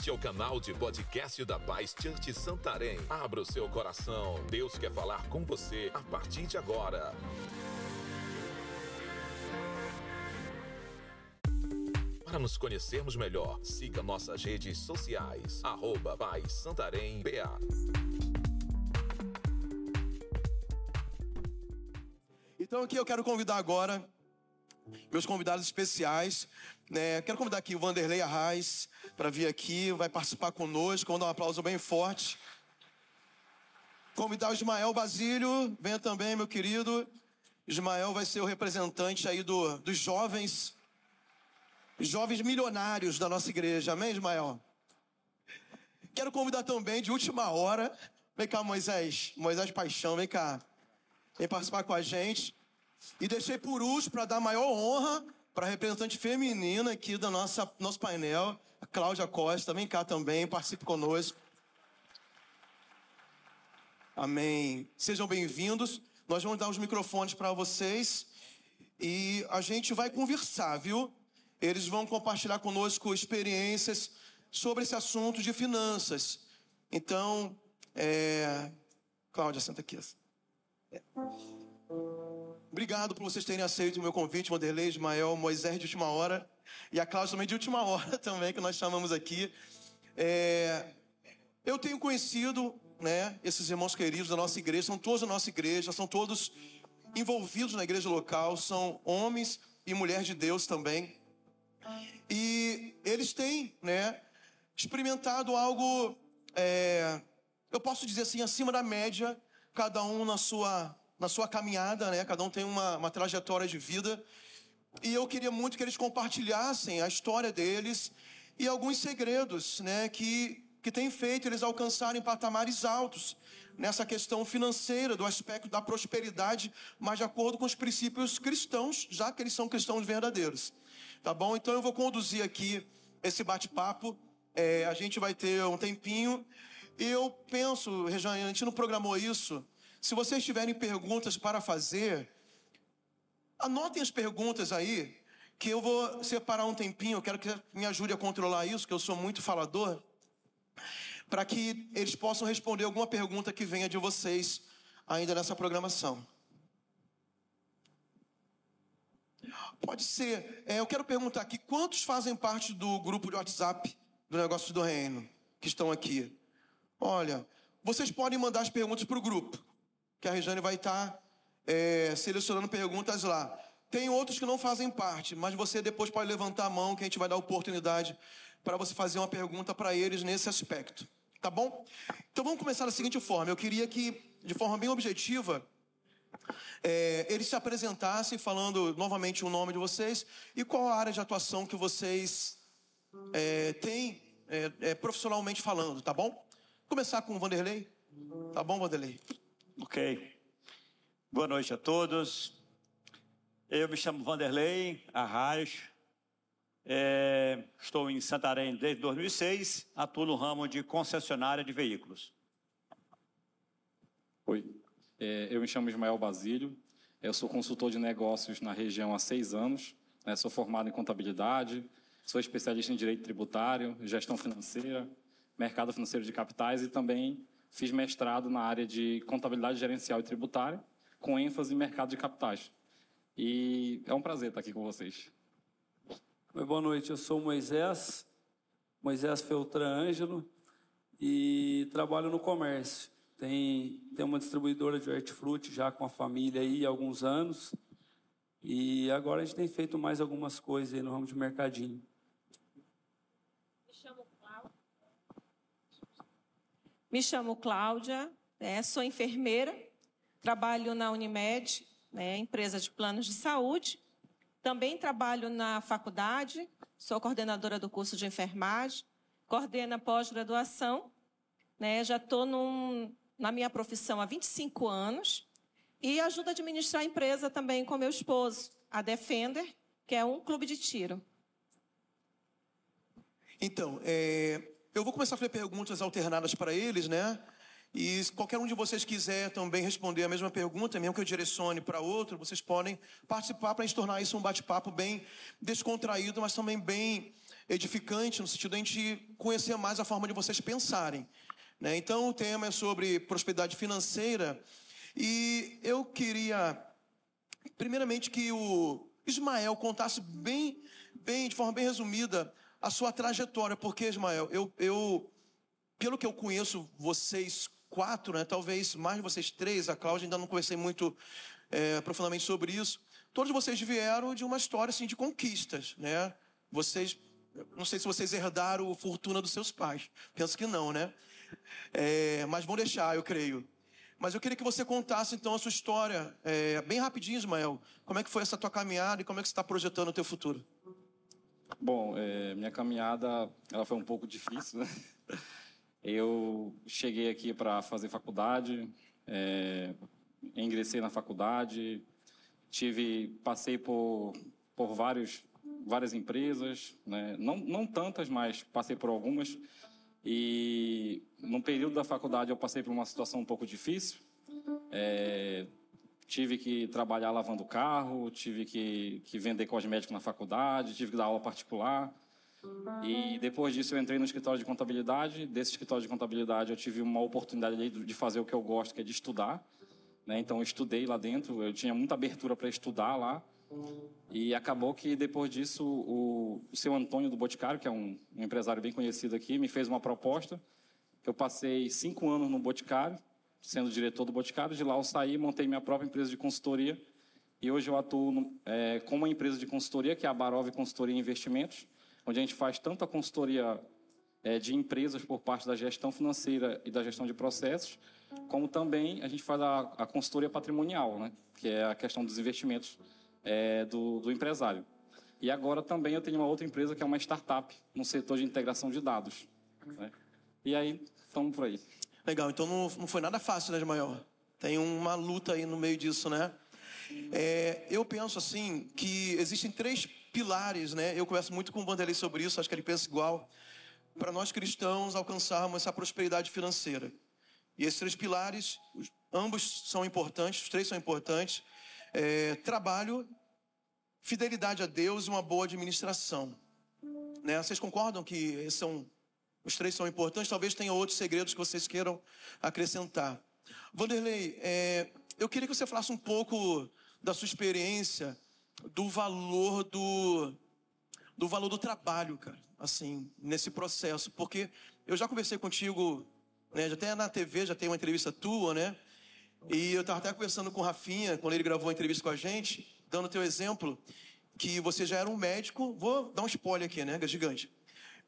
Este é o canal de podcast da Paz Church Santarém. Abra o seu coração. Deus quer falar com você a partir de agora. Para nos conhecermos melhor, siga nossas redes sociais. Arroba Paz Santarém BA. Então aqui eu quero convidar agora meus convidados especiais. Né? Quero convidar aqui o Vanderlei Arraes para vir aqui, vai participar conosco. Vamos dar um aplauso bem forte. Convidar o Ismael Basílio, venha também, meu querido. Ismael vai ser o representante aí do, dos jovens, jovens milionários da nossa igreja. Amém, Ismael? Quero convidar também, de última hora, vem cá, Moisés, Moisés Paixão, vem cá. Vem participar com a gente. E deixei por último para dar maior honra para a representante feminina aqui do nossa, nosso painel, a Cláudia Costa, vem cá também, participe conosco. Amém. Sejam bem-vindos. Nós vamos dar os microfones para vocês e a gente vai conversar, viu? Eles vão compartilhar conosco experiências sobre esse assunto de finanças. Então, é... Cláudia, senta aqui. É. Obrigado por vocês terem aceito o meu convite, Vanderlei, Ismael, Moisés de última hora e a Cláudia também de última hora também, que nós chamamos aqui. É... Eu tenho conhecido, né, esses irmãos queridos da nossa igreja, são todos da nossa igreja, são todos envolvidos na igreja local, são homens e mulheres de Deus também. E eles têm, né, experimentado algo, é... eu posso dizer assim, acima da média, cada um na sua na sua caminhada, né? Cada um tem uma, uma trajetória de vida. E eu queria muito que eles compartilhassem a história deles e alguns segredos, né? Que, que tem feito eles alcançarem patamares altos nessa questão financeira, do aspecto da prosperidade, mas de acordo com os princípios cristãos, já que eles são cristãos verdadeiros. Tá bom? Então eu vou conduzir aqui esse bate-papo. É, a gente vai ter um tempinho. E eu penso, Rejane, a gente não programou isso se vocês tiverem perguntas para fazer, anotem as perguntas aí, que eu vou separar um tempinho. Eu quero que me ajude a controlar isso, que eu sou muito falador, para que eles possam responder alguma pergunta que venha de vocês ainda nessa programação. Pode ser. É, eu quero perguntar aqui: quantos fazem parte do grupo de WhatsApp do Negócio do Reino que estão aqui? Olha, vocês podem mandar as perguntas para o grupo que a Regiane vai estar tá, é, selecionando perguntas lá. Tem outros que não fazem parte, mas você depois pode levantar a mão que a gente vai dar oportunidade para você fazer uma pergunta para eles nesse aspecto. Tá bom? Então vamos começar da seguinte forma. Eu queria que, de forma bem objetiva, é, eles se apresentassem falando novamente o nome de vocês e qual a área de atuação que vocês é, têm é, é profissionalmente falando, tá bom? Começar com o Vanderlei. Tá bom, Vanderlei? Ok. Boa noite a todos. Eu me chamo Vanderlei Arraes. É, estou em Santarém desde 2006. Atuo no ramo de concessionária de veículos. Oi. É, eu me chamo Ismael Basílio. Eu sou consultor de negócios na região há seis anos. Né, sou formado em contabilidade. Sou especialista em direito tributário, gestão financeira, mercado financeiro de capitais e também Fiz mestrado na área de contabilidade gerencial e tributária, com ênfase em mercado de capitais. E é um prazer estar aqui com vocês. Boa noite, eu sou Moisés, Moisés Feltran Ângelo, e trabalho no comércio. Tem, tem uma distribuidora de hortifruti já com a família aí há alguns anos. E agora a gente tem feito mais algumas coisas aí no ramo de mercadinho. Me chamo me chamo Cláudia, né, sou enfermeira, trabalho na Unimed, né, empresa de planos de saúde. Também trabalho na faculdade, sou coordenadora do curso de enfermagem, coordeno a pós-graduação. Né, já estou na minha profissão há 25 anos e ajudo a administrar a empresa também com meu esposo, a Defender, que é um clube de tiro. Então, é, eu vou começar a fazer perguntas alternadas para eles, né? E se qualquer um de vocês quiser também responder a mesma pergunta, mesmo que eu direcione para outro, vocês podem participar para a gente tornar isso um bate-papo bem descontraído, mas também bem edificante no sentido de a gente conhecer mais a forma de vocês pensarem. Né? Então, o tema é sobre prosperidade financeira e eu queria, primeiramente, que o Ismael contasse bem, bem, de forma bem resumida, a sua trajetória. Porque, Ismael, eu, eu pelo que eu conheço vocês quatro, né, talvez mais vocês três, a Cláudia ainda não conversei muito é, profundamente sobre isso. Todos vocês vieram de uma história assim, de conquistas, né? Vocês, não sei se vocês herdaram a fortuna dos seus pais. Penso que não, né? É, mas vão deixar, eu creio. Mas eu queria que você contasse então a sua história, é, bem rapidinho, Ismael. Como é que foi essa tua caminhada e como é que você está projetando o teu futuro? Bom, é, minha caminhada ela foi um pouco difícil, né? Eu cheguei aqui para fazer faculdade, é, ingressei na faculdade, tive, passei por, por vários, várias empresas, né? não, não tantas, mas passei por algumas. E no período da faculdade eu passei por uma situação um pouco difícil. É, tive que trabalhar lavando carro, tive que, que vender cosmético na faculdade, tive que dar aula particular. E depois disso eu entrei no escritório de contabilidade. Desse escritório de contabilidade eu tive uma oportunidade de fazer o que eu gosto, que é de estudar. Né? Então eu estudei lá dentro, eu tinha muita abertura para estudar lá. E acabou que depois disso o, o seu Antônio do Boticário, que é um, um, empresário bem conhecido aqui, me fez uma proposta. Eu passei cinco anos no Boticário, sendo diretor do Boticário. De lá eu saí, montei minha própria empresa de consultoria. E hoje eu atuo no, é, com uma empresa de consultoria, que é a Barov Consultoria e Investimentos, onde a gente faz tanto a consultoria é, de empresas por parte da gestão financeira e da gestão de processos, como também a gente faz a, a consultoria patrimonial, né, que é a questão dos investimentos é, do, do, empresário. E agora também eu tenho uma outra empresa que é uma startup no setor de integração de dados. Né? E aí, estamos por aí. Legal, então não, não foi nada fácil, né, Ismael? Tem uma luta aí no meio disso, né? É, eu penso assim que existem três pilares, né? Eu converso muito com o Vanderlei sobre isso, acho que ele pensa igual. Para nós cristãos alcançarmos essa prosperidade financeira. E esses três pilares, ambos são importantes, os três são importantes. É, trabalho, fidelidade a Deus e uma boa administração. Né? Vocês concordam que são, os três são importantes? Talvez tenha outros segredos que vocês queiram acrescentar. Vanderlei, é, eu queria que você falasse um pouco da sua experiência, do valor do, do valor do trabalho, cara, assim, nesse processo, porque eu já conversei contigo né? Já até na TV, já tem uma entrevista tua, né? E eu estava até conversando com o Rafinha, quando ele gravou a entrevista com a gente, dando teu exemplo, que você já era um médico, vou dar um spoiler aqui, né? Gigante.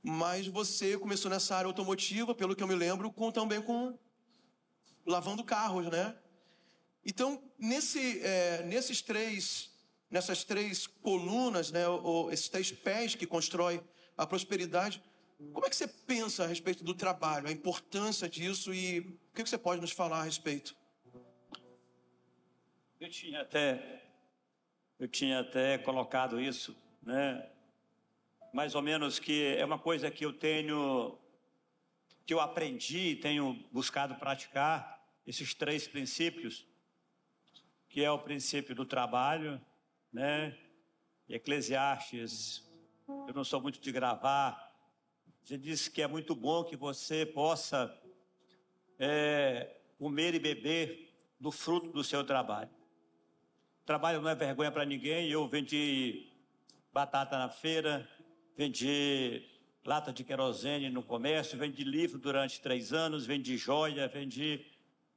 Mas você começou nessa área automotiva, pelo que eu me lembro, com, também com lavando carros, né? Então, nesse, é, nesses três, nessas três colunas, né, ou, esses três pés que constrói a prosperidade, como é que você pensa a respeito do trabalho, a importância disso e o que você pode nos falar a respeito? Eu tinha até, eu tinha até colocado isso, né? Mais ou menos que é uma coisa que eu tenho, que eu aprendi, tenho buscado praticar esses três princípios, que é o princípio do trabalho, né? Eclesiastes, eu não sou muito de gravar você disse que é muito bom que você possa é, comer e beber do fruto do seu trabalho. Trabalho não é vergonha para ninguém. Eu vendi batata na feira, vendi lata de querosene no comércio, vendi livro durante três anos, vendi joia, vendi,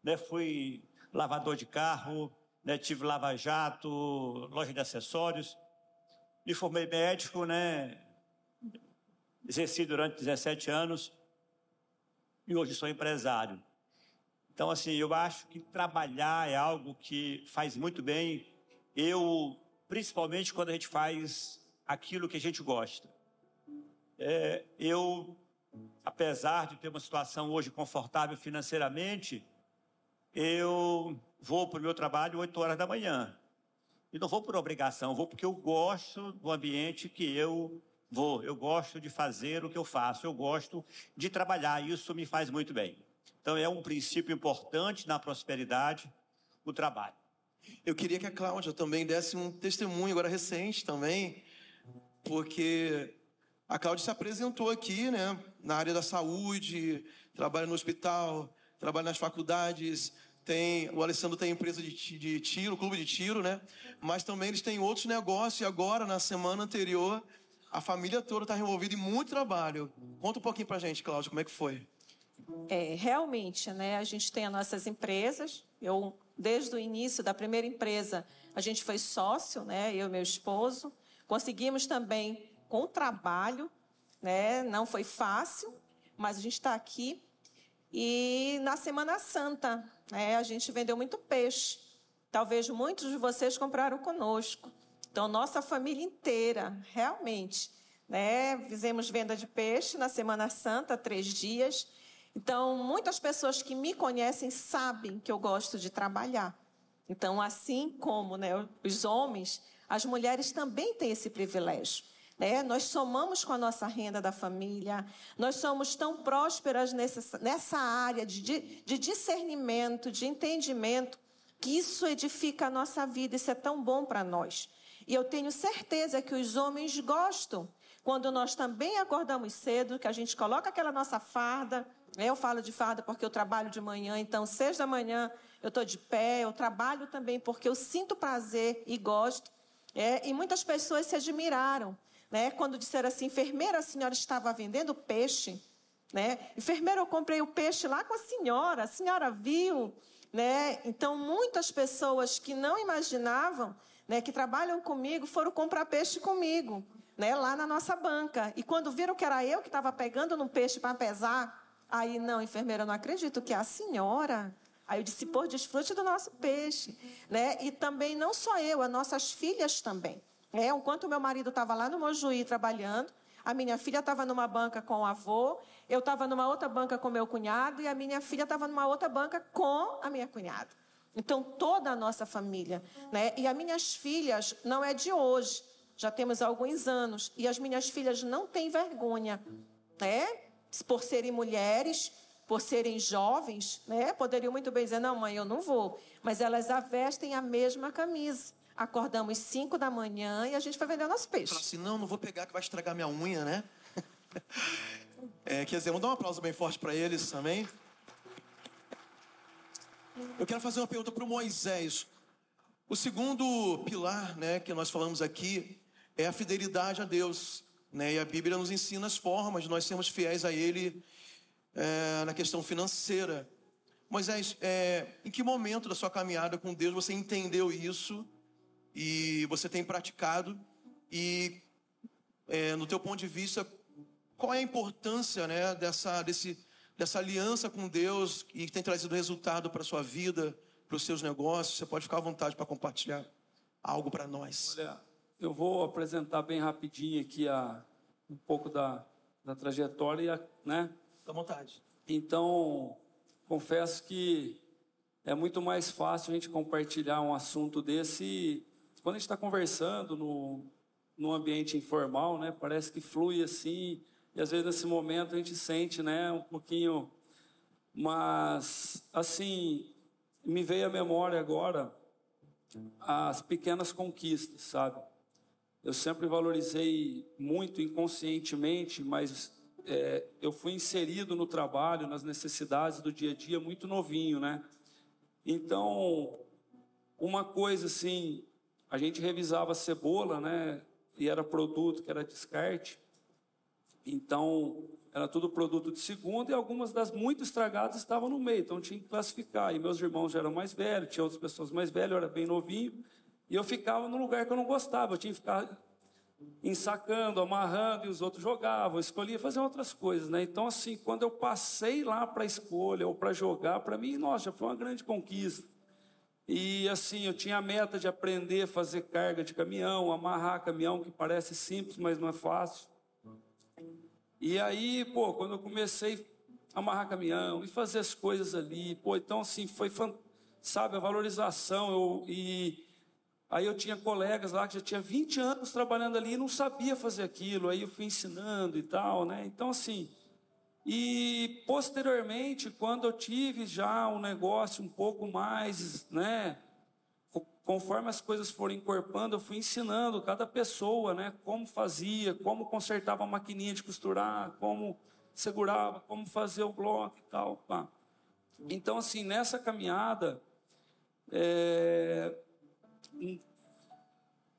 né, fui lavador de carro, né, tive lava-jato, loja de acessórios. Me formei médico, né, exerci durante 17 anos e hoje sou empresário. Então, assim, eu acho que trabalhar é algo que faz muito bem. Eu, principalmente quando a gente faz aquilo que a gente gosta. É, eu, apesar de ter uma situação hoje confortável financeiramente, eu vou para o meu trabalho 8 horas da manhã. E não vou por obrigação, vou porque eu gosto do ambiente que eu Vou, eu gosto de fazer o que eu faço, eu gosto de trabalhar, isso me faz muito bem. Então é um princípio importante na prosperidade, o trabalho. Eu queria que a Cláudia também desse um testemunho agora recente também, porque A Cláudia se apresentou aqui, né, na área da saúde, trabalha no hospital, trabalha nas faculdades, tem, o Alessandro tem empresa de, de tiro, clube de tiro, né? Mas também eles têm outros negócios e agora, na semana anterior, a família toda está envolvida em muito trabalho. Conta um pouquinho pra gente, Cláudia, como é que foi? É, realmente, né? A gente tem as nossas empresas. Eu, desde o início da primeira empresa, a gente foi sócio, né? Eu e meu esposo. Conseguimos também com trabalho, né? Não foi fácil, mas a gente está aqui. E na Semana Santa, né, a gente vendeu muito peixe. Talvez muitos de vocês compraram conosco. Então, nossa família inteira, realmente. Né, fizemos venda de peixe na Semana Santa, três dias. Então, muitas pessoas que me conhecem sabem que eu gosto de trabalhar. Então, assim como né, os homens, as mulheres também têm esse privilégio. Né? Nós somamos com a nossa renda da família, nós somos tão prósperas nessa, nessa área de, de discernimento, de entendimento, que isso edifica a nossa vida, isso é tão bom para nós. E eu tenho certeza que os homens gostam quando nós também acordamos cedo, que a gente coloca aquela nossa farda. Eu falo de farda porque eu trabalho de manhã, então, seis da manhã eu estou de pé, eu trabalho também porque eu sinto prazer e gosto. É, e muitas pessoas se admiraram né? Quando disseram assim, enfermeira, a senhora estava vendendo peixe, né? Enfermeira, eu comprei o peixe lá com a senhora, a senhora viu, né? Então, muitas pessoas que não imaginavam, né, que trabalham comigo, foram comprar peixe comigo, né, lá na nossa banca. E quando viram que era eu que estava pegando no peixe para pesar, aí, não, enfermeira, eu não acredito que é a senhora. Aí eu disse, pô, desfrute do nosso peixe, né? E também não só eu, as nossas filhas também. É, enquanto meu marido estava lá no Mojuí trabalhando, a minha filha estava numa banca com o avô, eu estava numa outra banca com meu cunhado e a minha filha estava numa outra banca com a minha cunhada. Então, toda a nossa família. Né? E as minhas filhas não é de hoje, já temos alguns anos. E as minhas filhas não têm vergonha, né? por serem mulheres, por serem jovens, né? poderiam muito bem dizer: não, mãe, eu não vou. Mas elas vestem a mesma camisa. Acordamos 5 da manhã e a gente foi vender nosso peixe. Fala assim, não, não vou pegar que vai estragar minha unha, né? É, quer dizer, vamos dar um aplauso bem forte para eles também. Eu quero fazer uma pergunta para o Moisés. O segundo pilar, né, que nós falamos aqui, é a fidelidade a Deus. Né? E a Bíblia nos ensina as formas de nós sermos fiéis a Ele é, na questão financeira. Moisés, é, em que momento da sua caminhada com Deus você entendeu isso e você tem praticado e é, no teu ponto de vista qual é a importância né, dessa, desse, dessa aliança com Deus e que tem trazido resultado para a sua vida, para os seus negócios? Você pode ficar à vontade para compartilhar algo para nós. Olha, eu vou apresentar bem rapidinho aqui a, um pouco da, da trajetória, né? à vontade. Então, confesso que é muito mais fácil a gente compartilhar um assunto desse quando a gente está conversando no, no ambiente informal, né, parece que flui assim, e às vezes nesse momento a gente sente, né, um pouquinho, mas assim, me veio à memória agora as pequenas conquistas, sabe? Eu sempre valorizei muito inconscientemente, mas é, eu fui inserido no trabalho, nas necessidades do dia a dia muito novinho, né? Então, uma coisa assim a gente revisava a cebola, né? E era produto que era descarte. Então, era tudo produto de segunda e algumas das muito estragadas estavam no meio, então tinha que classificar. E meus irmãos já eram mais velhos, tinha outras pessoas mais velhas, eu era bem novinho, e eu ficava num lugar que eu não gostava, eu tinha que ficar ensacando, amarrando, e os outros jogavam, escolhia fazer outras coisas, né? Então, assim, quando eu passei lá para escolha ou para jogar, para mim, nossa, foi uma grande conquista. E assim, eu tinha a meta de aprender a fazer carga de caminhão, amarrar caminhão, que parece simples, mas não é fácil. E aí, pô, quando eu comecei a amarrar caminhão e fazer as coisas ali, pô, então assim, foi, sabe, a valorização. Eu, e aí eu tinha colegas lá que já tinha 20 anos trabalhando ali e não sabia fazer aquilo, aí eu fui ensinando e tal, né? Então, assim, e posteriormente, quando eu tive já um negócio um pouco mais, né, conforme as coisas foram encorpando, eu fui ensinando cada pessoa, né, como fazia, como consertava a maquininha de costurar, como segurava, como fazer o bloco e tal. Pá. Então, assim, nessa caminhada, é,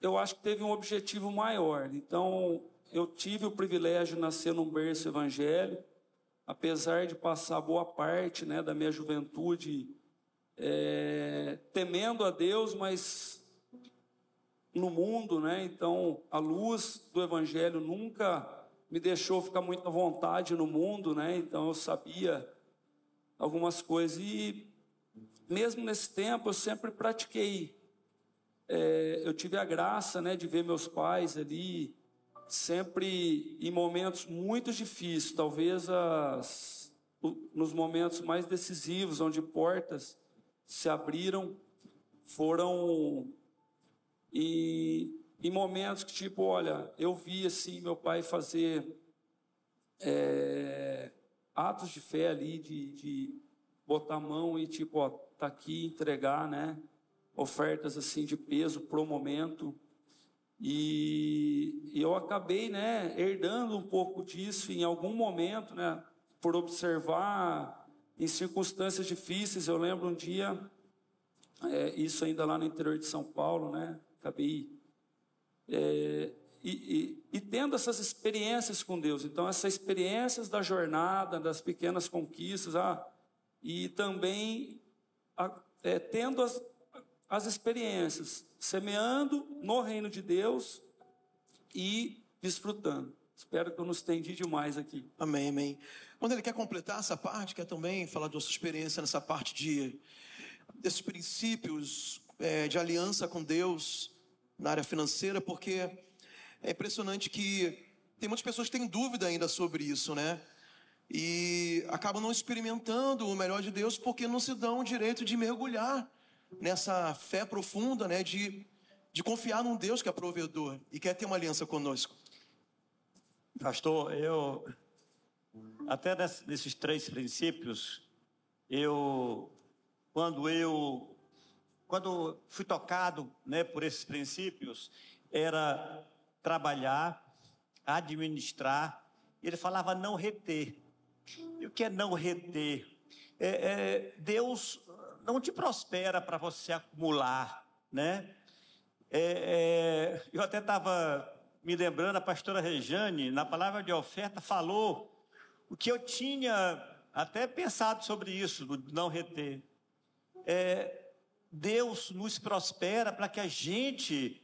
eu acho que teve um objetivo maior. Então, eu tive o privilégio de nascer num berço evangélico, apesar de passar boa parte né, da minha juventude é, temendo a Deus, mas no mundo, né? Então, a luz do Evangelho nunca me deixou ficar muito à vontade no mundo, né? Então, eu sabia algumas coisas e mesmo nesse tempo eu sempre pratiquei. É, eu tive a graça, né, de ver meus pais ali sempre em momentos muito difíceis, talvez as, nos momentos mais decisivos, onde portas se abriram, foram e em momentos que tipo, olha, eu vi assim meu pai fazer é, atos de fé ali, de, de botar a mão e tipo, ó, tá aqui entregar, né? Ofertas assim de peso pro momento. E, eu acabei, né, herdando um pouco disso em algum momento, né, por observar em circunstâncias difíceis. Eu lembro um dia, é, isso ainda lá no interior de São Paulo, né? Acabei. É, e, e, e, tendo essas experiências com Deus. Então, essas experiências da jornada, das pequenas conquistas, ah, e também a, é, tendo as, as experiências, semeando no reino de Deus e desfrutando. Espero que eu não estendi demais aqui. Amém, amém. Quando ele quer completar essa parte, quer também falar da sua experiência nessa parte de desses princípios é, de aliança com Deus na área financeira, porque é impressionante que tem muitas pessoas que têm dúvida ainda sobre isso, né? E acabam não experimentando o melhor de Deus porque não se dão o direito de mergulhar nessa fé profunda, né? De, de confiar num Deus que é provedor e quer ter uma aliança conosco. Pastor, eu até nesses três princípios, eu quando eu quando fui tocado, né, por esses princípios, era trabalhar, administrar. Ele falava não reter. E o que é não reter? É, é, Deus não te prospera para você acumular, né? É, é eu até estava me lembrando, a pastora Rejane, na palavra de oferta, falou o que eu tinha até pensado sobre isso, do não reter. É, Deus nos prospera para que a gente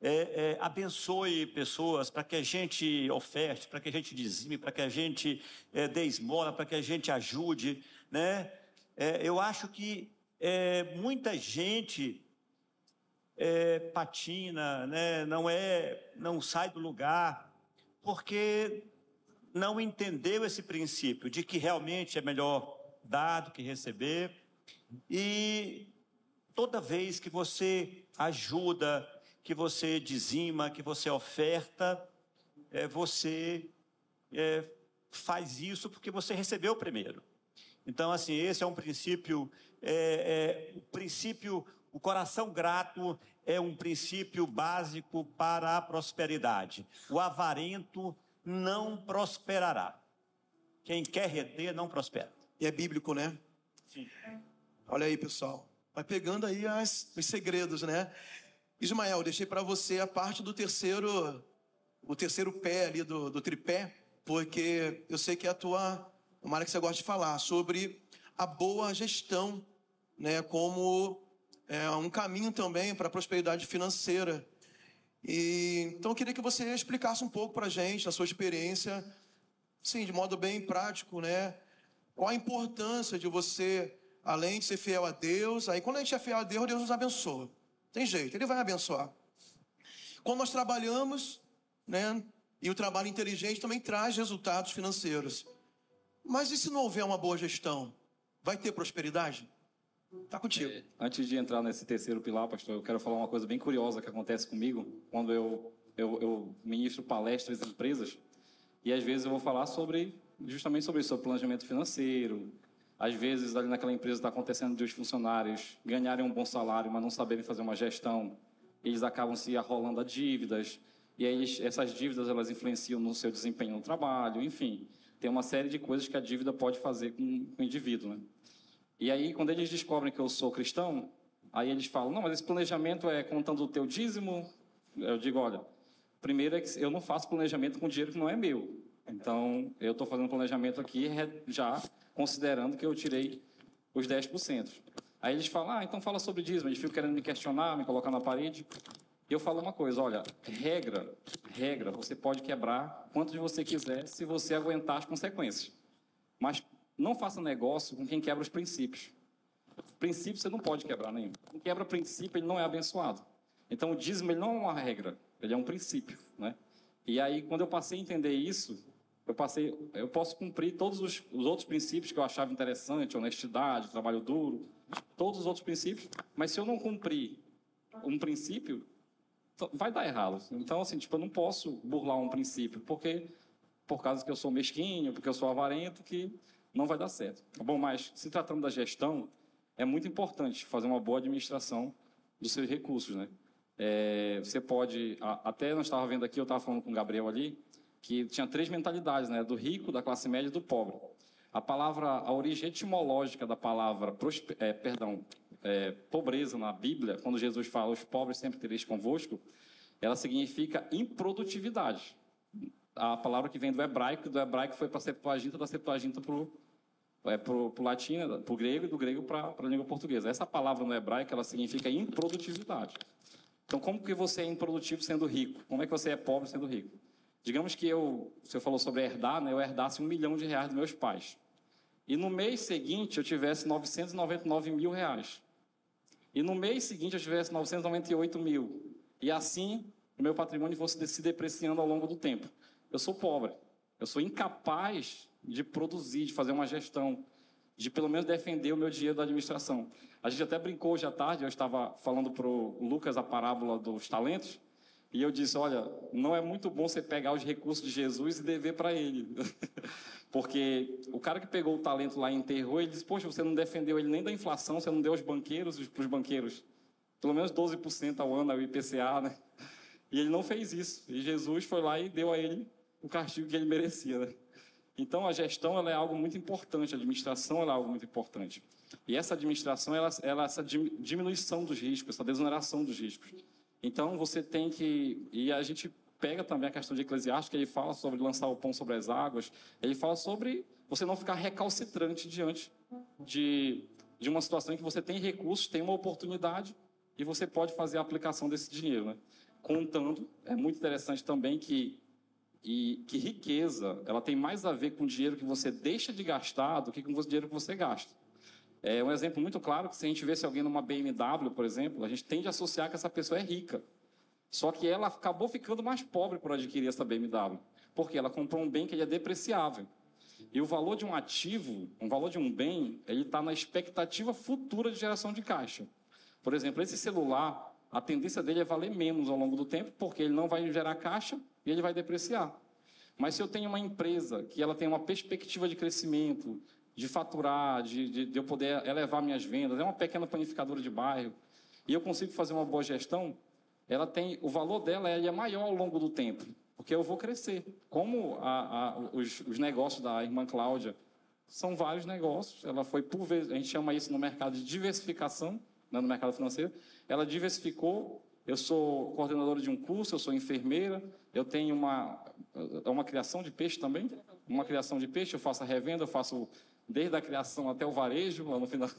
é, é, abençoe pessoas, para que a gente oferte, para que a gente dizime, para que a gente é, dê esmola, para que a gente ajude, né? É, eu acho que é, muita gente é, patina, né? não é, não sai do lugar, porque não entendeu esse princípio de que realmente é melhor dar do que receber. E toda vez que você ajuda, que você dizima, que você oferta, é, você é, faz isso porque você recebeu primeiro. Então, assim, esse é um princípio, é, é, o princípio o coração grato é um princípio básico para a prosperidade. O avarento não prosperará. Quem quer reter não prospera. E é bíblico, né? Sim. Olha aí, pessoal. Vai pegando aí as, os segredos, né? Ismael, deixei para você a parte do terceiro, o terceiro pé ali do, do tripé, porque eu sei que é a tua, uma área que você gosta de falar, sobre a boa gestão, né? Como é um caminho também para a prosperidade financeira. E, então eu queria que você explicasse um pouco para a gente, a sua experiência, sim, de modo bem prático, né? Qual a importância de você, além de ser fiel a Deus, aí quando a gente é fiel a Deus, Deus nos abençoa. Tem jeito, Ele vai abençoar. Quando nós trabalhamos, né? E o trabalho inteligente também traz resultados financeiros. Mas e se não houver uma boa gestão? Vai ter prosperidade? Tá contigo. É, antes de entrar nesse terceiro pilar, pastor, eu quero falar uma coisa bem curiosa que acontece comigo quando eu, eu, eu ministro palestras em empresas e às vezes eu vou falar sobre justamente sobre isso, sobre planejamento financeiro, Às vezes, ali naquela empresa está acontecendo de os funcionários ganharem um bom salário, mas não saberem fazer uma gestão. Eles acabam se arrolando a dívidas. E aí, essas dívidas elas influenciam no seu desempenho no trabalho. Enfim, tem uma série de coisas que a dívida pode fazer com, o indivíduo. Né? E aí, quando eles descobrem que eu sou cristão, aí eles falam: não, mas esse planejamento é contando o teu dízimo. Eu digo: olha, primeiro é que eu não faço planejamento com dinheiro que não é meu. Então, eu estou fazendo planejamento aqui já considerando que eu tirei os 10%. Aí eles falam, ah, então fala sobre dízimo. Eles ficam querendo me questionar, me colocar na parede. Eu falo uma coisa, olha, regra, regra, você pode quebrar quanto de você quiser se você aguentar as consequências. Mas não faça negócio com quem quebra os princípios. Princípio você não pode quebrar nenhum. Quem quebra princípio, ele não é abençoado. Então o dízimo ele não é uma regra, ele é um princípio, né? E aí quando eu passei a entender isso, eu passei, eu posso cumprir todos os, os, outros princípios que eu achava interessante, honestidade, trabalho duro, todos os outros princípios, mas se eu não cumprir um princípio, vai dar errado. Então, assim, tipo, eu não posso burlar um princípio, porque por causa que eu sou mesquinho, porque eu sou avarento, que não vai dar certo. Tá bom, mas se tratando da gestão, é muito importante fazer uma boa administração dos seus recursos, né? É, você pode, até nós estava vendo aqui, eu estava falando com o Gabriel ali, que tinha três mentalidades, né? Do rico, da classe média e do pobre. A palavra, a origem etimológica da palavra, é, perdão, é, pobreza na Bíblia, quando Jesus fala, os pobres sempre tereis convosco, ela significa improdutividade. A palavra que vem do hebraico, do hebraico foi para a Septuaginta, da Septuaginta para o é, pro, pro latino, para o grego e do grego para a língua portuguesa. Essa palavra no hebraico, ela significa improdutividade. Então, como que você é improdutivo sendo rico? Como é que você é pobre sendo rico? Digamos que eu, você falou sobre herdar, né? Eu herdasse um milhão de reais dos meus pais. E no mês seguinte eu tivesse 999 mil reais. E no mês seguinte eu tivesse 998 mil. E assim o meu patrimônio fosse se depreciando ao longo do tempo. Eu sou pobre. Eu sou incapaz de produzir, de fazer uma gestão, de pelo menos defender o meu dinheiro da administração. A gente até brincou hoje à tarde, eu estava falando para o Lucas a parábola dos talentos, e eu disse: olha, não é muito bom você pegar os recursos de Jesus e dever para ele. Porque o cara que pegou o talento lá e enterrou, ele disse: Poxa, você não defendeu ele nem da inflação, você não deu aos banqueiros, para os banqueiros, pelo menos 12% ao ano, ao IPCA, né? E ele não fez isso. E Jesus foi lá e deu a ele o castigo que ele merecia, né? Então, a gestão ela é algo muito importante, a administração é algo muito importante. E essa administração, ela, ela essa diminuição dos riscos, essa desoneração dos riscos. Então você tem que. E a gente pega também a questão de Eclesiastes, que ele fala sobre lançar o pão sobre as águas, ele fala sobre você não ficar recalcitrante diante de, de uma situação em que você tem recursos, tem uma oportunidade e você pode fazer a aplicação desse dinheiro. Né? Contando, é muito interessante também que, e, que riqueza ela tem mais a ver com o dinheiro que você deixa de gastar do que com o dinheiro que você gasta. É um exemplo muito claro que se a gente vê alguém numa BMW, por exemplo, a gente tende a associar que essa pessoa é rica. Só que ela acabou ficando mais pobre por adquirir essa BMW, porque ela comprou um bem que é depreciável. E o valor de um ativo, um valor de um bem, ele está na expectativa futura de geração de caixa. Por exemplo, esse celular, a tendência dele é valer menos ao longo do tempo, porque ele não vai gerar caixa e ele vai depreciar. Mas se eu tenho uma empresa que ela tem uma perspectiva de crescimento, de faturar, de, de, de, eu poder elevar minhas vendas, é uma pequena panificadora de bairro, e eu consigo fazer uma boa gestão, ela tem, o valor dela é maior ao longo do tempo, porque eu vou crescer. Como a, a, os, os, negócios da irmã Cláudia são vários negócios, ela foi por vez, a gente chama isso no mercado de diversificação, né, no mercado financeiro, ela diversificou. Eu sou coordenadora de um curso, eu sou enfermeira, eu tenho uma, uma criação de peixe também, uma criação de peixe, eu faço a revenda, eu faço desde a criação até o varejo, lá no final.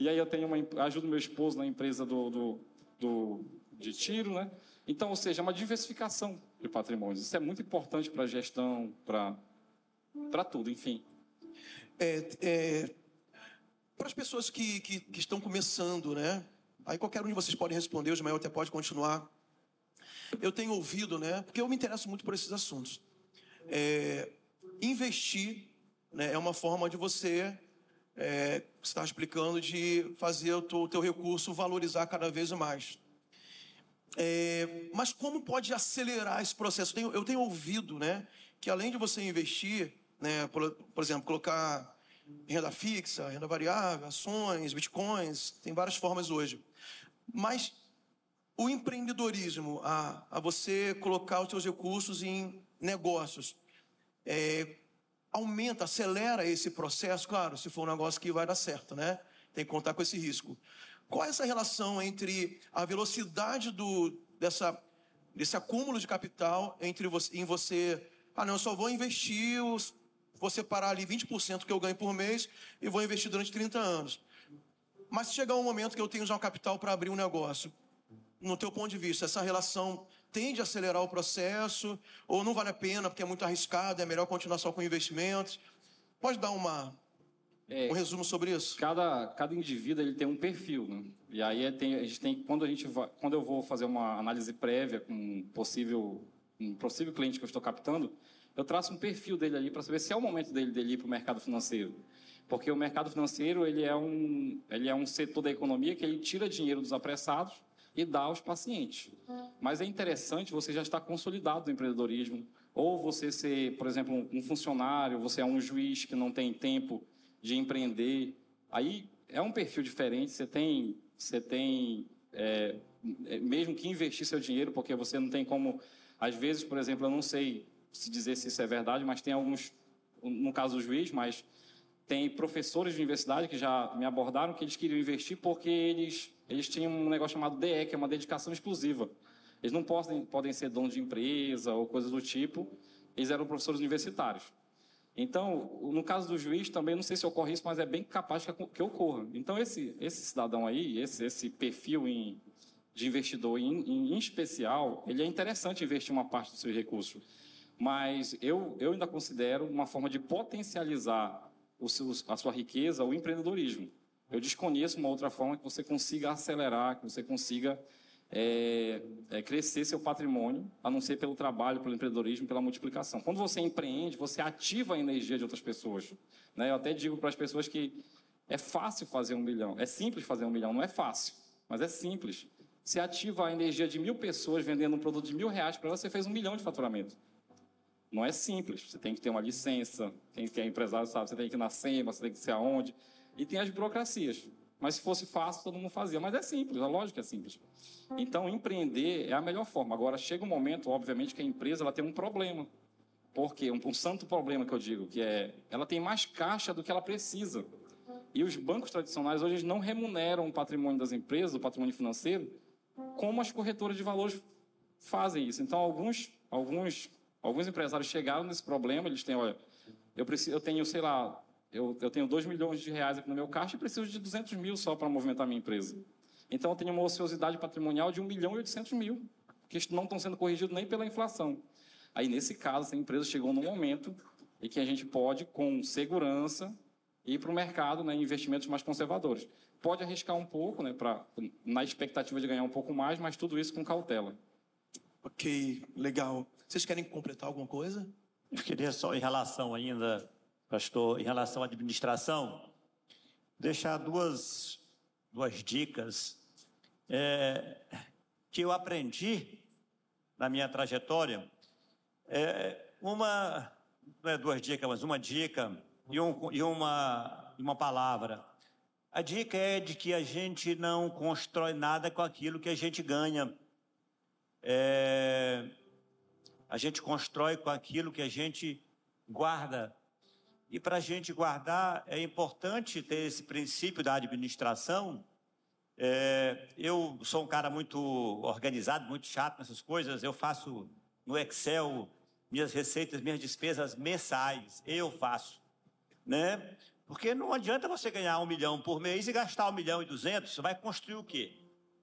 E aí eu tenho uma, ajudo meu esposo na empresa do, do, do, de tiro, né? Então, ou seja, é uma diversificação de patrimônios. Isso é muito importante para a gestão, para tudo, enfim. É, é, para as pessoas que, que, que, estão começando, né? Aí qualquer um de vocês pode responder, o Ismael até pode continuar. Eu tenho ouvido, né? Porque eu me interesso muito por esses assuntos. É, investir né, é uma forma de você é, estar explicando de fazer o teu, o teu, recurso valorizar cada vez mais. É, mas como pode acelerar esse processo? Eu tenho, eu tenho, ouvido, né, que além de você investir, né, por, por exemplo, colocar renda fixa, renda variável, ações, bitcoins, tem várias formas hoje. Mas o empreendedorismo, a, a você colocar os seus recursos em negócios, é, aumenta, acelera esse processo, claro, se for um negócio que vai dar certo, né? Tem que contar com esse risco. Qual é essa relação entre a velocidade do, dessa, desse acúmulo de capital entre você, em você, ah, não, eu só vou investir, vou separar ali 20% que eu ganho por mês e vou investir durante 30 anos. Mas se chegar um momento que eu tenho já um capital para abrir um negócio, no teu ponto de vista, essa relação tende a acelerar o processo ou não vale a pena porque é muito arriscado, é melhor continuar só com investimentos? Pode dar uma, é, um resumo sobre isso? Cada, cada indivíduo ele tem um perfil, né? E aí é, tem, a gente tem quando a gente vai, quando eu vou fazer uma análise prévia com um possível um possível cliente que eu estou captando, eu traço um perfil dele ali para saber se é o momento dele, dele ir para o mercado financeiro. Porque o mercado financeiro ele é, um, ele é um setor da economia que ele tira dinheiro dos apressados e dá aos pacientes. Mas é interessante você já estar consolidado no empreendedorismo, ou você ser, por exemplo, um funcionário, você é um juiz que não tem tempo de empreender. Aí é um perfil diferente, você tem, você tem é, é, mesmo que investir seu dinheiro, porque você não tem como, às vezes, por exemplo, eu não sei se dizer se isso é verdade, mas tem alguns, no caso do juiz, mas tem professores de universidade que já me abordaram que eles queriam investir porque eles, eles tinham um negócio chamado DE, que é uma dedicação exclusiva. Eles não podem, podem ser donos de empresa ou coisas do tipo, eles eram professores universitários. Então, no caso do juiz, também não sei se ocorre isso, mas é bem capaz que, que ocorra. Então, esse, esse cidadão aí, esse, esse perfil em, de investidor em, em, em, especial, ele é interessante investir uma parte dos seus recursos. Mas eu, eu ainda considero uma forma de potencializar seu, a sua riqueza o empreendedorismo. Eu desconheço uma outra forma que você consiga acelerar, que você consiga é, é, crescer seu patrimônio, a não ser pelo trabalho, pelo empreendedorismo, pela multiplicação. Quando você empreende, você ativa a energia de outras pessoas. Né? Eu até digo para as pessoas que é fácil fazer um milhão, é simples fazer um milhão, não é fácil, mas é simples. Você ativa a energia de mil pessoas vendendo um produto de mil reais para você fez um milhão de faturamento. Não é simples, você tem que ter uma licença, quem é empresário sabe, você tem que ir na SEMA, você tem que ser aonde, e tem as burocracias. Mas se fosse fácil, todo mundo fazia. Mas é simples, a lógica é simples. Então, empreender é a melhor forma. Agora, chega um momento, obviamente, que a empresa ela tem um problema. Por quê? Um, um santo problema que eu digo, que é ela tem mais caixa do que ela precisa. E os bancos tradicionais hoje não remuneram o patrimônio das empresas, o patrimônio financeiro, como as corretoras de valores fazem isso. Então, alguns, alguns, alguns empresários chegaram nesse problema, eles têm, olha, eu, preciso, eu tenho, sei lá, eu, eu tenho 2 milhões de reais aqui no meu caixa e preciso de 200 mil só para movimentar minha empresa. Então, eu tenho uma ociosidade patrimonial de 1 milhão e 800 mil, que não estão sendo corrigidos nem pela inflação. Aí, nesse caso, essa empresa chegou num momento em que a gente pode, com segurança, ir para o mercado né, em investimentos mais conservadores. Pode arriscar um pouco, né, pra, na expectativa de ganhar um pouco mais, mas tudo isso com cautela. Ok, legal. Vocês querem completar alguma coisa? Eu queria só, em relação ainda, pastor, em relação à administração, deixar duas, duas dicas é, que eu aprendi na minha trajetória. É, uma, não é duas dicas, mas uma dica e, um, e uma, uma palavra. A dica é de que a gente não constrói nada com aquilo que a gente ganha. É, a gente constrói com aquilo que a gente guarda. E para a gente guardar, é importante ter esse princípio da administração, é, eu sou um cara muito organizado, muito chato nessas coisas. Eu faço no Excel minhas receitas, minhas despesas mensais. Eu faço, né? Porque não adianta você ganhar um milhão por mês e gastar um milhão e duzentos. Você vai construir o quê?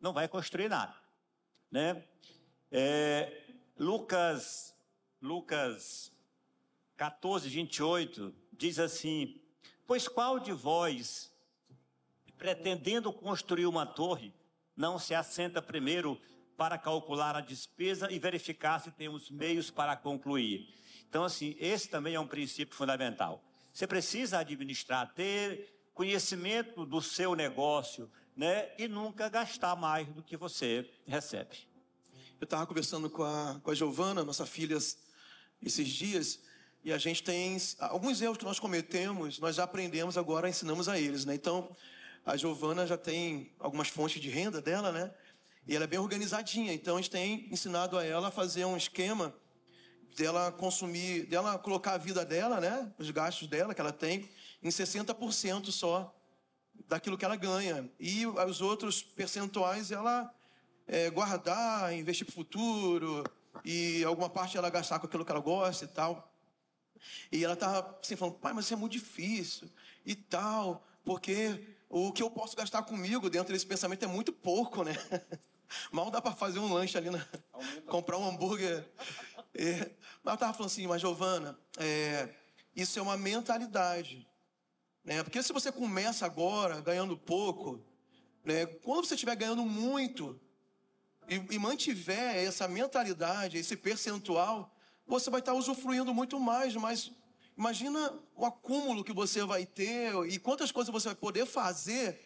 Não vai construir nada, né? É, Lucas, Lucas 14, 28 diz assim: Pois qual de vós pretendendo construir uma torre, não se assenta primeiro para calcular a despesa e verificar se tem os meios para concluir. Então, assim, esse também é um princípio fundamental. Você precisa administrar, ter conhecimento do seu negócio, né? E nunca gastar mais do que você recebe. Eu estava conversando com a, com a Giovana, nossa filha, esses dias, E a gente tem alguns erros que nós cometemos, nós já aprendemos agora, ensinamos a eles, né? Então, a Giovana já tem algumas fontes de renda dela, né? E ela é bem organizadinha. Então, a gente tem ensinado a ela a fazer um esquema dela consumir, dela colocar a vida dela, né? Os gastos dela que ela tem em 60% só daquilo que ela ganha. E os outros percentuais ela é, guardar, investir para o futuro, e alguma parte ela gastar com aquilo que ela gosta e tal. E ela estava assim falando, pai, mas isso é muito difícil e tal, porque o que eu posso gastar comigo dentro desse pensamento é muito pouco, né? Mal dá para fazer um lanche ali, né? comprar um hambúrguer. É. Mas ela estava falando assim, mas Giovana, é, isso é uma mentalidade. Né? Porque se você começa agora ganhando pouco, né? quando você estiver ganhando muito e, e mantiver essa mentalidade, esse percentual, você vai estar usufruindo muito mais, mas imagina o acúmulo que você vai ter e quantas coisas você vai poder fazer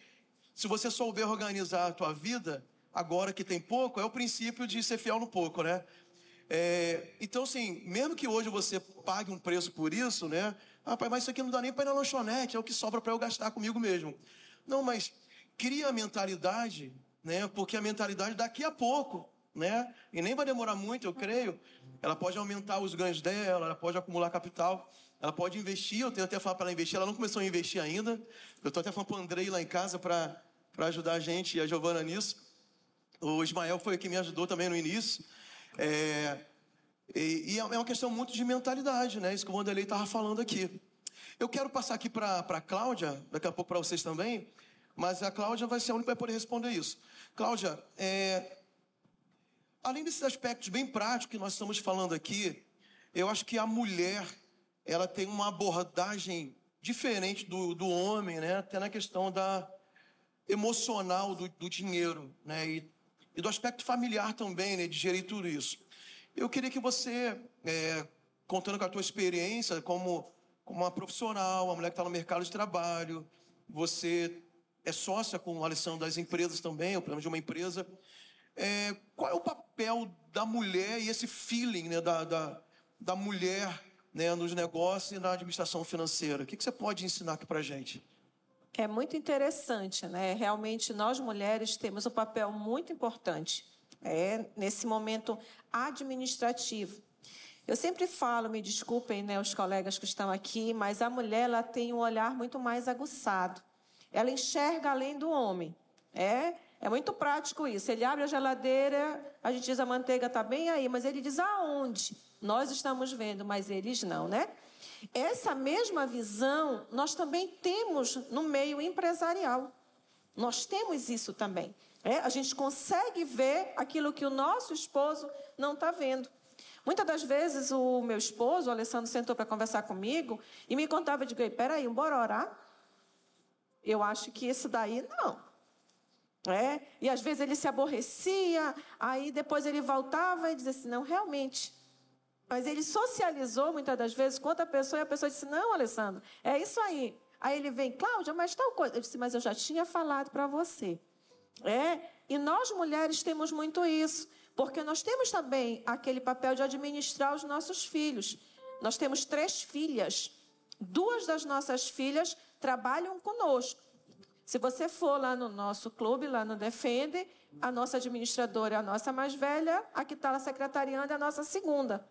se você souber organizar a tua vida agora que tem pouco, é o princípio de ser fiel no pouco, né? É, então, assim, mesmo que hoje você pague um preço por isso, né? Ah, pai, mas isso aqui não dá nem para ir na lanchonete, é o que sobra para eu gastar comigo mesmo. Não, mas cria a mentalidade, né? Porque a mentalidade daqui a pouco, né? E nem vai demorar muito, eu creio. Ela pode aumentar os ganhos dela, ela pode acumular capital, ela pode investir. Eu tenho até falado para ela investir, ela não começou a investir ainda. Eu estou até falando para o Andrei lá em casa para ajudar a gente e a Giovana nisso. O Ismael foi quem me ajudou também no início. É, e, e, é uma questão muito de mentalidade, né? Isso que o Wanderlei estava falando aqui. Eu quero passar aqui para a Cláudia, daqui a pouco para vocês também, mas a Cláudia vai ser a única que vai poder responder isso. Cláudia, é, além desses aspectos bem práticos que nós estamos falando aqui, eu acho que a mulher ela tem uma abordagem diferente do, do homem, né? Até na questão da emocional do, do dinheiro, né? E, e, do aspecto familiar também, né? De gerir tudo isso. Eu queria que você, é, contando com a tua experiência como, como uma profissional, uma mulher que está no mercado de trabalho, você é sócia com o Alessandro das empresas também, o plano de uma empresa. É, qual é o papel da mulher e esse feeling né, da, da, da mulher né, nos negócios e na administração financeira? O que, que você pode ensinar aqui para gente? É muito interessante, né? Realmente nós mulheres temos um papel muito importante é, nesse momento administrativo. Eu sempre falo, me desculpem, né, os colegas que estão aqui, mas a mulher ela tem um olhar muito mais aguçado. Ela enxerga além do homem. É, é muito prático isso. Ele abre a geladeira, a gente diz a manteiga está bem aí, mas ele diz aonde? Nós estamos vendo, mas eles não, né? Essa mesma visão nós também temos no meio empresarial. Nós temos isso também. É, a gente consegue ver aquilo que o nosso esposo não está vendo. Muitas das vezes o meu esposo, o Alessandro, sentou para conversar comigo e me contava, digo, peraí, bora orar? Eu acho que isso daí não. É? E às vezes ele se aborrecia, aí depois ele voltava e dizia assim: não, realmente. Mas ele socializou muitas das vezes com outra pessoa e a pessoa disse: não, Alessandro, é isso aí. Aí ele vem, Cláudia, mas tal coisa. Eu disse: mas eu já tinha falado para você. É? E nós mulheres temos muito isso, porque nós temos também aquele papel de administrar os nossos filhos. Nós temos três filhas. Duas das nossas filhas trabalham conosco. Se você for lá no nosso clube, lá no Defende, a nossa administradora é a nossa mais velha, a que está secretariando é a nossa segunda.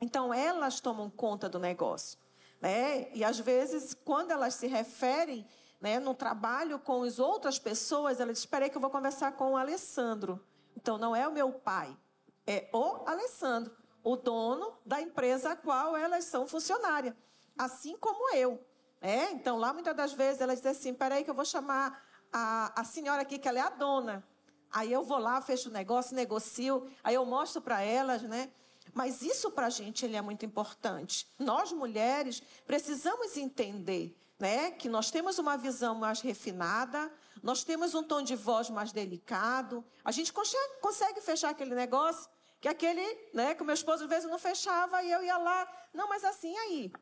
Então, elas tomam conta do negócio. Né? E, às vezes, quando elas se referem né, no trabalho com as outras pessoas, ela diz, espera que eu vou conversar com o Alessandro. Então, não é o meu pai, é o Alessandro, o dono da empresa a qual elas são funcionárias. Assim como eu. É, então, lá muitas das vezes ela diz assim: peraí, que eu vou chamar a, a senhora aqui, que ela é a dona. Aí eu vou lá, fecho o negócio, negocio, aí eu mostro para elas, né? Mas isso para a gente ele é muito importante. Nós, mulheres, precisamos entender né, que nós temos uma visão mais refinada, nós temos um tom de voz mais delicado, a gente consegue, fechar aquele negócio que aquele, né, que o meu esposo às vezes não fechava e eu ia lá, não, mas assim aí.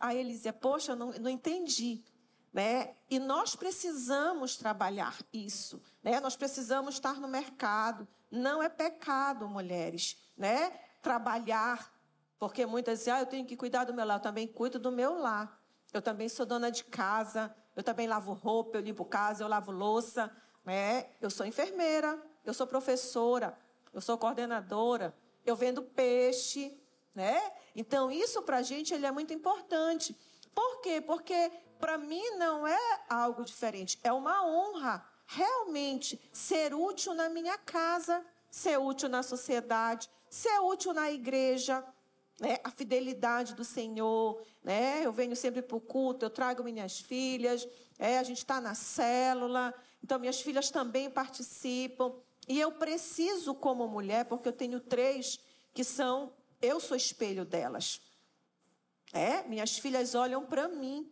Aí ele dizia, poxa, não, não entendi. Né? E nós precisamos trabalhar isso. Né? Nós precisamos estar no mercado. Não é pecado, mulheres, né? trabalhar Porque muitas dizem, ah, eu tenho que cuidar do meu lar. Eu também cuido do meu lar. Eu também sou dona de casa. Eu também lavo roupa, eu limpo casa, eu lavo louça. Né? Eu sou enfermeira, eu sou professora, eu sou coordenadora, eu vendo peixe. Né? Então, isso para a gente ele é muito importante. Por quê? Porque para mim não é algo diferente. É uma honra realmente ser útil na minha casa, ser útil na sociedade, ser útil na igreja, né? a fidelidade do Senhor. Né? Eu venho sempre para o culto, eu trago minhas filhas, é, a gente está na célula, então minhas filhas também participam. E eu preciso, como mulher, porque eu tenho três que são, eu sou espelho delas. É, minhas filhas olham para mim.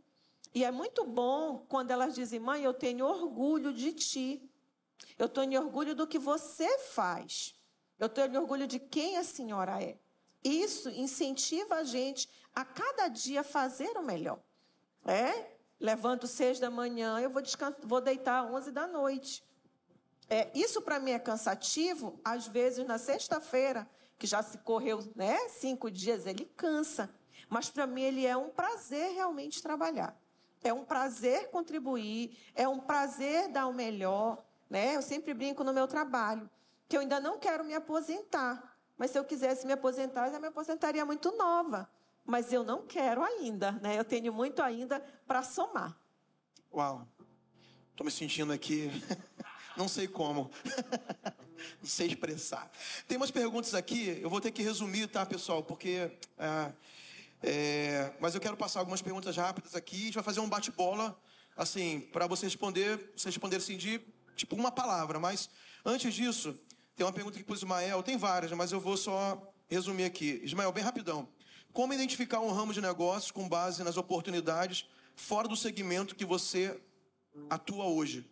E é muito bom quando elas dizem, mãe, eu tenho orgulho de ti. Eu tenho orgulho do que você faz. Eu tenho orgulho de quem a senhora é. Isso incentiva a gente a cada dia fazer o melhor. É? Levanto seis da manhã, eu vou, vou deitar onze da noite. É, isso para mim é cansativo, às vezes na sexta-feira, que já se correu né, cinco dias, ele cansa. Mas para mim ele é um prazer realmente trabalhar. É um prazer contribuir, é um prazer dar o melhor. Né? Eu sempre brinco no meu trabalho, que eu ainda não quero me aposentar. Mas se eu quisesse me aposentar, eu já me aposentaria muito nova. Mas eu não quero ainda, né? Eu tenho muito ainda para somar. Uau. Estou me sentindo aqui, não sei como, não sei expressar. Tem umas perguntas aqui, eu vou ter que resumir, tá, pessoal? Porque é, é, mas eu quero passar algumas perguntas rápidas aqui. A gente vai fazer um bate-bola, assim, para você responder, você responder assim de tipo uma palavra. Mas antes disso, tem uma pergunta aqui para o Ismael. Tem várias, mas eu vou só resumir aqui. Ismael, bem rapidão. Como identificar um ramo de negócios com base nas oportunidades fora do segmento que você atua hoje?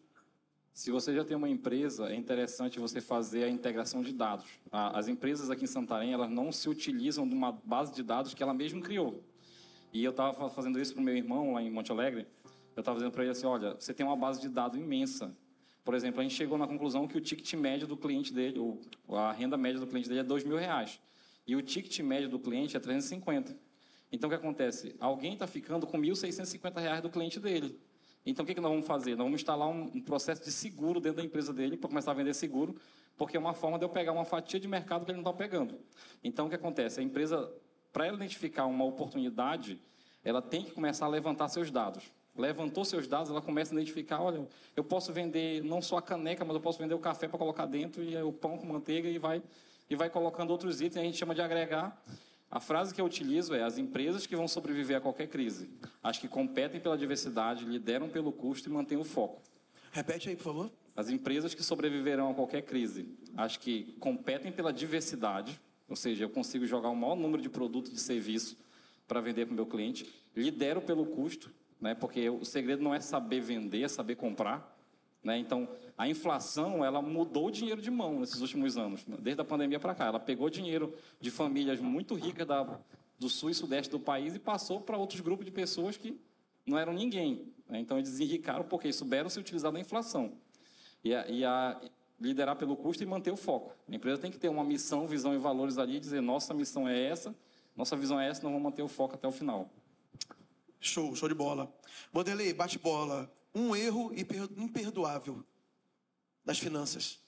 Se você já tem uma empresa, é interessante você fazer a integração de dados. As empresas aqui em Santarém, elas não se utilizam de uma base de dados que ela mesma criou. E eu estava fazendo isso para o meu irmão lá em Monte Alegre. Eu estava dizendo para ele assim, olha, você tem uma base de dados imensa. Por exemplo, a gente chegou na conclusão que o ticket médio do cliente dele, ou a renda média do cliente dele é dois mil reais. E o ticket médio do cliente é 350. Então, o que acontece? Alguém está ficando com 1.650 reais do cliente dele. Então, o que, que nós vamos fazer? Nós vamos instalar um, um processo de seguro dentro da empresa dele para começar a vender seguro, porque é uma forma de eu pegar uma fatia de mercado que ele não está pegando. Então, o que acontece? A empresa, para ela identificar uma oportunidade, ela tem que começar a levantar seus dados. Levantou seus dados, ela começa a identificar, olha, eu posso vender não só a caneca, mas eu posso vender o café para colocar dentro e o pão com manteiga e vai e vai colocando outros itens, a gente chama de agregar. A frase que eu utilizo é: as empresas que vão sobreviver a qualquer crise, as que competem pela diversidade, lideram pelo custo e mantêm o foco. Repete aí, por favor. As empresas que sobreviverão a qualquer crise, as que competem pela diversidade, ou seja, eu consigo jogar o maior número de produtos e serviços para vender para o meu cliente, lidero pelo custo, né, porque o segredo não é saber vender, é saber comprar. Né? Então, a inflação ela mudou o dinheiro de mão nesses últimos anos, desde a pandemia para cá. Ela pegou dinheiro de famílias muito ricas da, do sul e sudeste do país e passou para outros grupos de pessoas que não eram ninguém. Né? Então, eles enricaram porque souberam se utilizar da inflação. E a, e a, liderar pelo custo e manter o foco. A empresa tem que ter uma missão, visão e valores ali dizer: nossa missão é essa, nossa visão é essa, nós vamos manter o foco até o final. Show, show de bola. Bodelei, bate bola. Um erro imperdoável das finanças?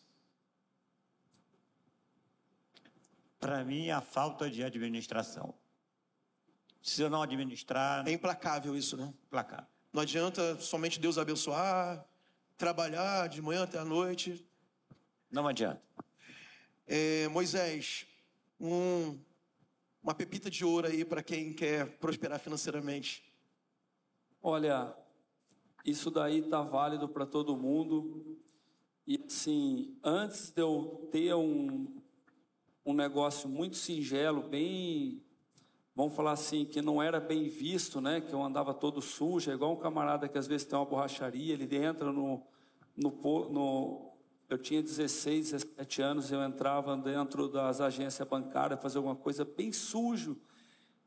Para mim, a falta de administração. Se eu não administrar. É implacável isso, né? Implacável. Não adianta somente Deus abençoar, trabalhar de manhã até a noite. Não adianta. É, Moisés, um, uma pepita de ouro aí para quem quer prosperar financeiramente. Olha, isso daí tá válido para todo mundo. E assim, antes de eu ter um, um negócio muito singelo, bem, vamos falar assim, que não era bem visto, né? Que eu andava todo sujo, é igual um camarada que às vezes tem uma borracharia, ele entra no, no, no eu tinha 16, 17 anos, eu entrava dentro das agências bancárias, fazer alguma coisa bem sujo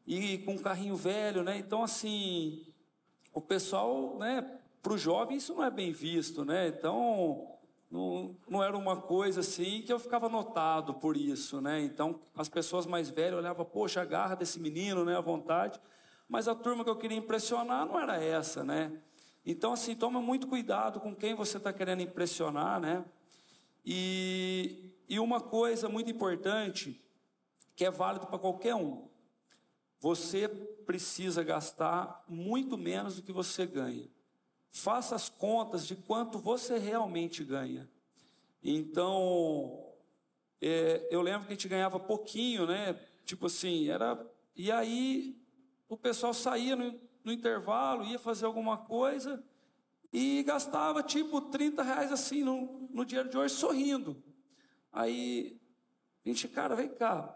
e com um carrinho velho, né? Então assim, o pessoal, né? Para o jovem isso não é bem visto, né? Então não, não era uma coisa assim que eu ficava notado por isso, né? Então, as pessoas mais velhas olhavam, poxa, a garra desse menino, né? A vontade. Mas a turma que eu queria impressionar não era essa, né? Então, assim, toma muito cuidado com quem você está querendo impressionar, né? E, e uma coisa muito importante, que é válido para qualquer um, você precisa gastar muito menos do que você ganha. Faça as contas de quanto você realmente ganha. Então, é, eu lembro que a gente ganhava pouquinho, né? Tipo assim, era. E aí o pessoal saía no, no intervalo, ia fazer alguma coisa e gastava tipo 30 reais assim no, no de hoje sorrindo. Aí a gente, cara, vem cá.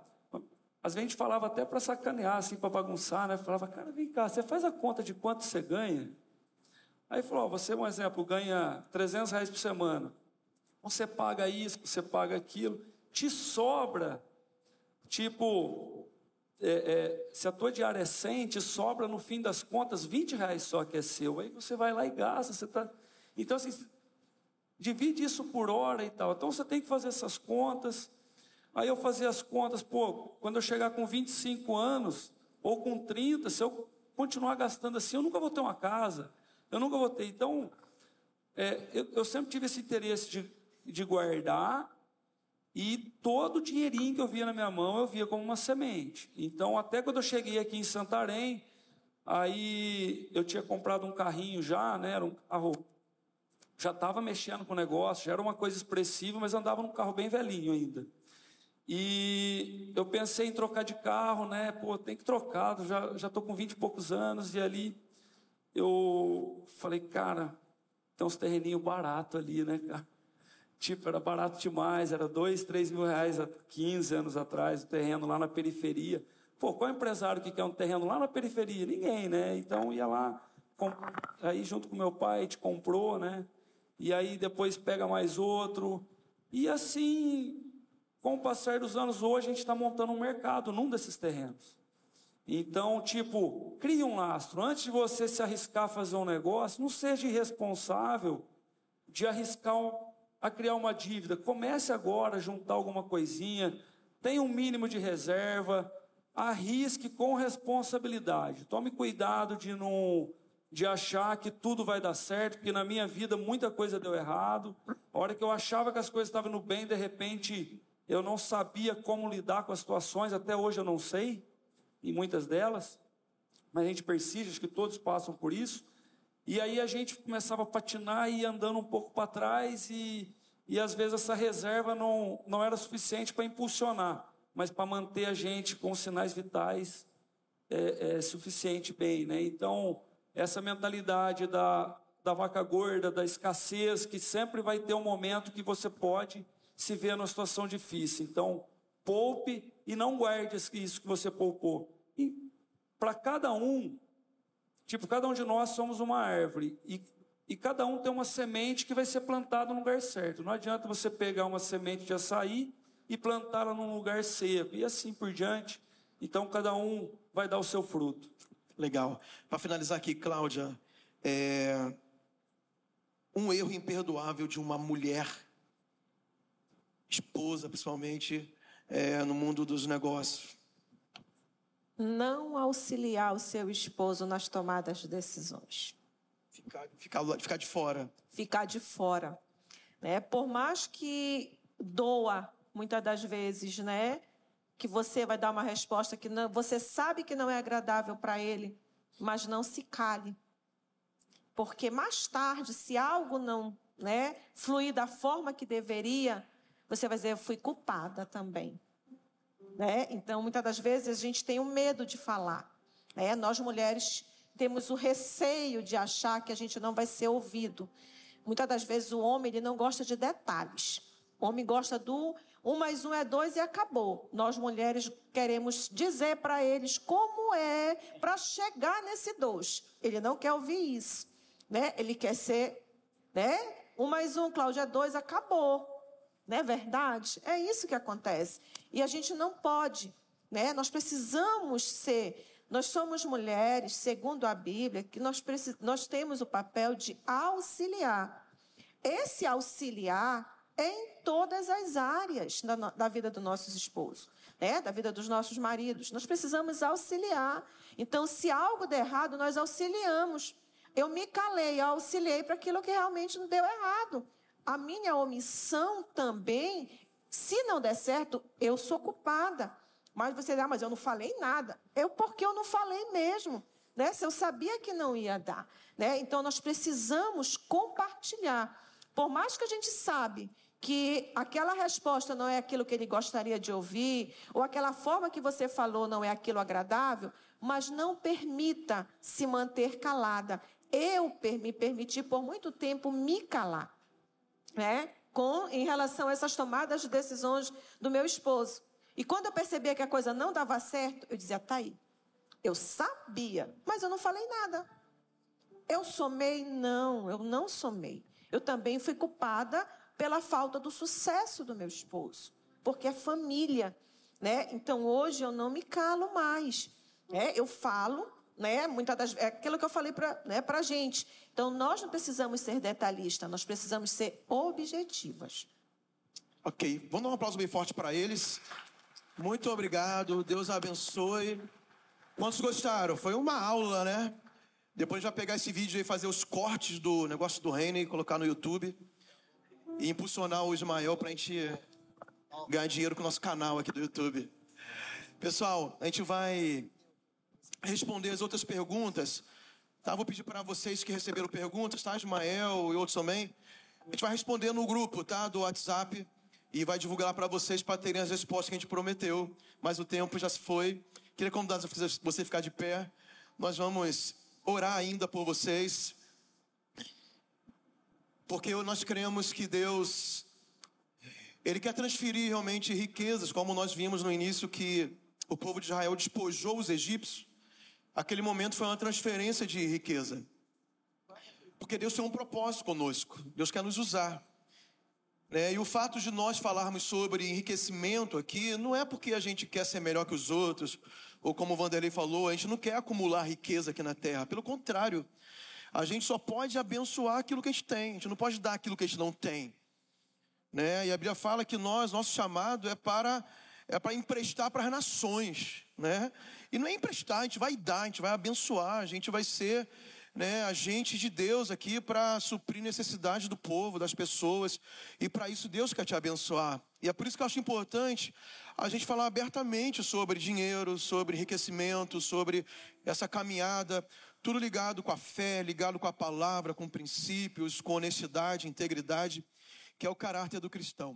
Às vezes a gente falava até para sacanear, assim, para bagunçar, né? Falava, cara, vem cá, você faz a conta de quanto você ganha? Aí falou, você, um exemplo, ganha 300 reais por semana. Você paga isso, você paga aquilo. Te sobra, tipo, é, é, se a tua diária é 100, te sobra no fim das contas 20 reais só que é seu. Aí você vai lá e gasta. Você tá... Então, assim, divide isso por hora e tal. Então você tem que fazer essas contas. Aí eu fazia as contas, pô, quando eu chegar com 25 anos, ou com 30, se eu continuar gastando assim, eu nunca vou ter uma casa. Eu nunca votei. Então, é, eu, eu, sempre tive esse interesse de, de guardar e todo o dinheirinho que eu via na minha mão, eu via como uma semente. Então, até quando eu cheguei aqui em Santarém, aí eu tinha comprado um carrinho já, né? Era um carro. Já estava mexendo com o negócio, já era uma coisa expressiva, mas andava num carro bem velhinho ainda. E eu pensei em trocar de carro, né? Pô, tem que trocar, já estou com 20 e poucos anos, e ali eu falei, cara, tem uns terreninhos baratos ali, né, cara? Tipo, era barato demais, era dois, três mil reais há 15 anos atrás, o terreno lá na periferia. Pô, qual empresário que quer um terreno lá na periferia? Ninguém, né? Então ia lá, aí junto com meu pai, gente comprou, né? E aí depois pega mais outro. E assim, com o passar dos anos, hoje a gente está montando um mercado num desses terrenos. Então, tipo, crie um lastro. Antes de você se arriscar a fazer um negócio, não seja irresponsável de arriscar a criar uma dívida. Comece agora a juntar alguma coisinha, tenha um mínimo de reserva, arrisque com responsabilidade. Tome cuidado de não de achar que tudo vai dar certo, porque na minha vida muita coisa deu errado. A hora que eu achava que as coisas estavam no bem, de repente eu não sabia como lidar com as situações, até hoje eu não sei em muitas delas, mas a gente persiste, acho que todos passam por isso. E aí a gente começava a patinar e andando um pouco para trás, e, e às vezes essa reserva não, não era suficiente para impulsionar, mas para manter a gente com sinais vitais é, é, suficiente bem. Né? Então, essa mentalidade da, da vaca gorda, da escassez, que sempre vai ter um momento que você pode se ver numa situação difícil. Então, poupe e não guarde isso que você poupou. E para cada um, tipo, cada um de nós somos uma árvore e, e cada um tem uma semente que vai ser plantada no lugar certo. Não adianta você pegar uma semente de açaí e plantá-la num lugar seco e assim por diante. Então cada um vai dar o seu fruto. Legal. Para finalizar aqui, Cláudia, é... um erro imperdoável de uma mulher, esposa principalmente, é, no mundo dos negócios? Não auxiliar o seu esposo nas tomadas de decisões. Ficar, ficar, ficar de fora. Ficar de fora. Né? Por mais que doa, muitas das vezes, né? que você vai dar uma resposta que não, você sabe que não é agradável para ele, mas não se cale. Porque mais tarde, se algo não né, fluir da forma que deveria, você vai dizer, eu fui culpada também. Né? Então, muitas das vezes, a gente tem o medo de falar. Né? Nós, mulheres, temos o receio de achar que a gente não vai ser ouvido. Muitas das vezes, o homem ele não gosta de detalhes. O homem gosta do um mais um é dois e acabou. Nós, mulheres, queremos dizer para eles como é para chegar nesse dois. Ele não quer ouvir isso. Né? Ele quer ser, né? Um mais um, Cláudia, é dois, acabou. Não é verdade? É isso que acontece. E a gente não pode, né? Nós precisamos ser, nós somos mulheres, segundo a Bíblia, que nós, nós temos o papel de auxiliar. esse auxiliar é em todas as áreas da, da vida dos nossos esposos, né? da vida dos nossos maridos. Nós precisamos auxiliar. Então, se algo der errado, nós auxiliamos. Eu me calei, eu auxiliei para aquilo que realmente não deu errado. A minha omissão também, se não der certo, eu sou culpada. Mas você diz, ah, mas eu não falei nada. Eu, porque eu não falei mesmo. Né? Se eu sabia que não ia dar. Né? Então, nós precisamos compartilhar. Por mais que a gente sabe que aquela resposta não é aquilo que ele gostaria de ouvir, ou aquela forma que você falou não é aquilo agradável, mas não permita se manter calada. Eu me permiti por muito tempo me calar, né? Com em relação a essas tomadas de decisões do meu esposo. E quando eu percebia que a coisa não dava certo, eu dizia, tá aí. Eu sabia, mas eu não falei nada. Eu somei? Não, eu não somei. Eu também fui culpada pela falta do sucesso do meu esposo, porque é família, né? Então hoje eu não me calo mais, né? Eu falo, né? Muitas das é aquilo que eu falei para né, para gente. Então nós não precisamos ser detalhistas, nós precisamos ser objetivas. Ok, vamos dar um aplauso bem forte para eles. Muito obrigado, Deus abençoe. Quantos gostaram? Foi uma aula, né? Depois já pegar esse vídeo e fazer os cortes do negócio do reino e colocar no YouTube. E impulsionar o Ismael para a gente ganhar dinheiro com o nosso canal aqui do YouTube. Pessoal, a gente vai responder as outras perguntas. Tá? Vou pedir para vocês que receberam perguntas, tá? Ismael e outros também. A gente vai responder no grupo, tá? Do WhatsApp e vai divulgar para vocês para terem as respostas que a gente prometeu. Mas o tempo já se foi. Queria convidar você a ficar de pé. Nós vamos orar ainda por vocês. Porque nós cremos que Deus ele quer transferir realmente riquezas, como nós vimos no início que o povo de Israel despojou os egípcios. Aquele momento foi uma transferência de riqueza. Porque Deus tem um propósito conosco. Deus quer nos usar. Né? E o fato de nós falarmos sobre enriquecimento aqui não é porque a gente quer ser melhor que os outros, ou como o Vanderlei falou, a gente não quer acumular riqueza aqui na terra. Pelo contrário, a gente só pode abençoar aquilo que a gente tem, a gente não pode dar aquilo que a gente não tem. Né? E a Bíblia fala que nós, nosso chamado é para é para emprestar para as nações, né? E não é emprestar, a gente vai dar, a gente vai abençoar, a gente vai ser né, agentes de Deus aqui para suprir necessidade do povo, das pessoas. E para isso Deus quer te abençoar. E é por isso que eu acho importante a gente falar abertamente sobre dinheiro, sobre enriquecimento, sobre essa caminhada, tudo ligado com a fé, ligado com a palavra, com princípios, com honestidade, integridade, que é o caráter do cristão.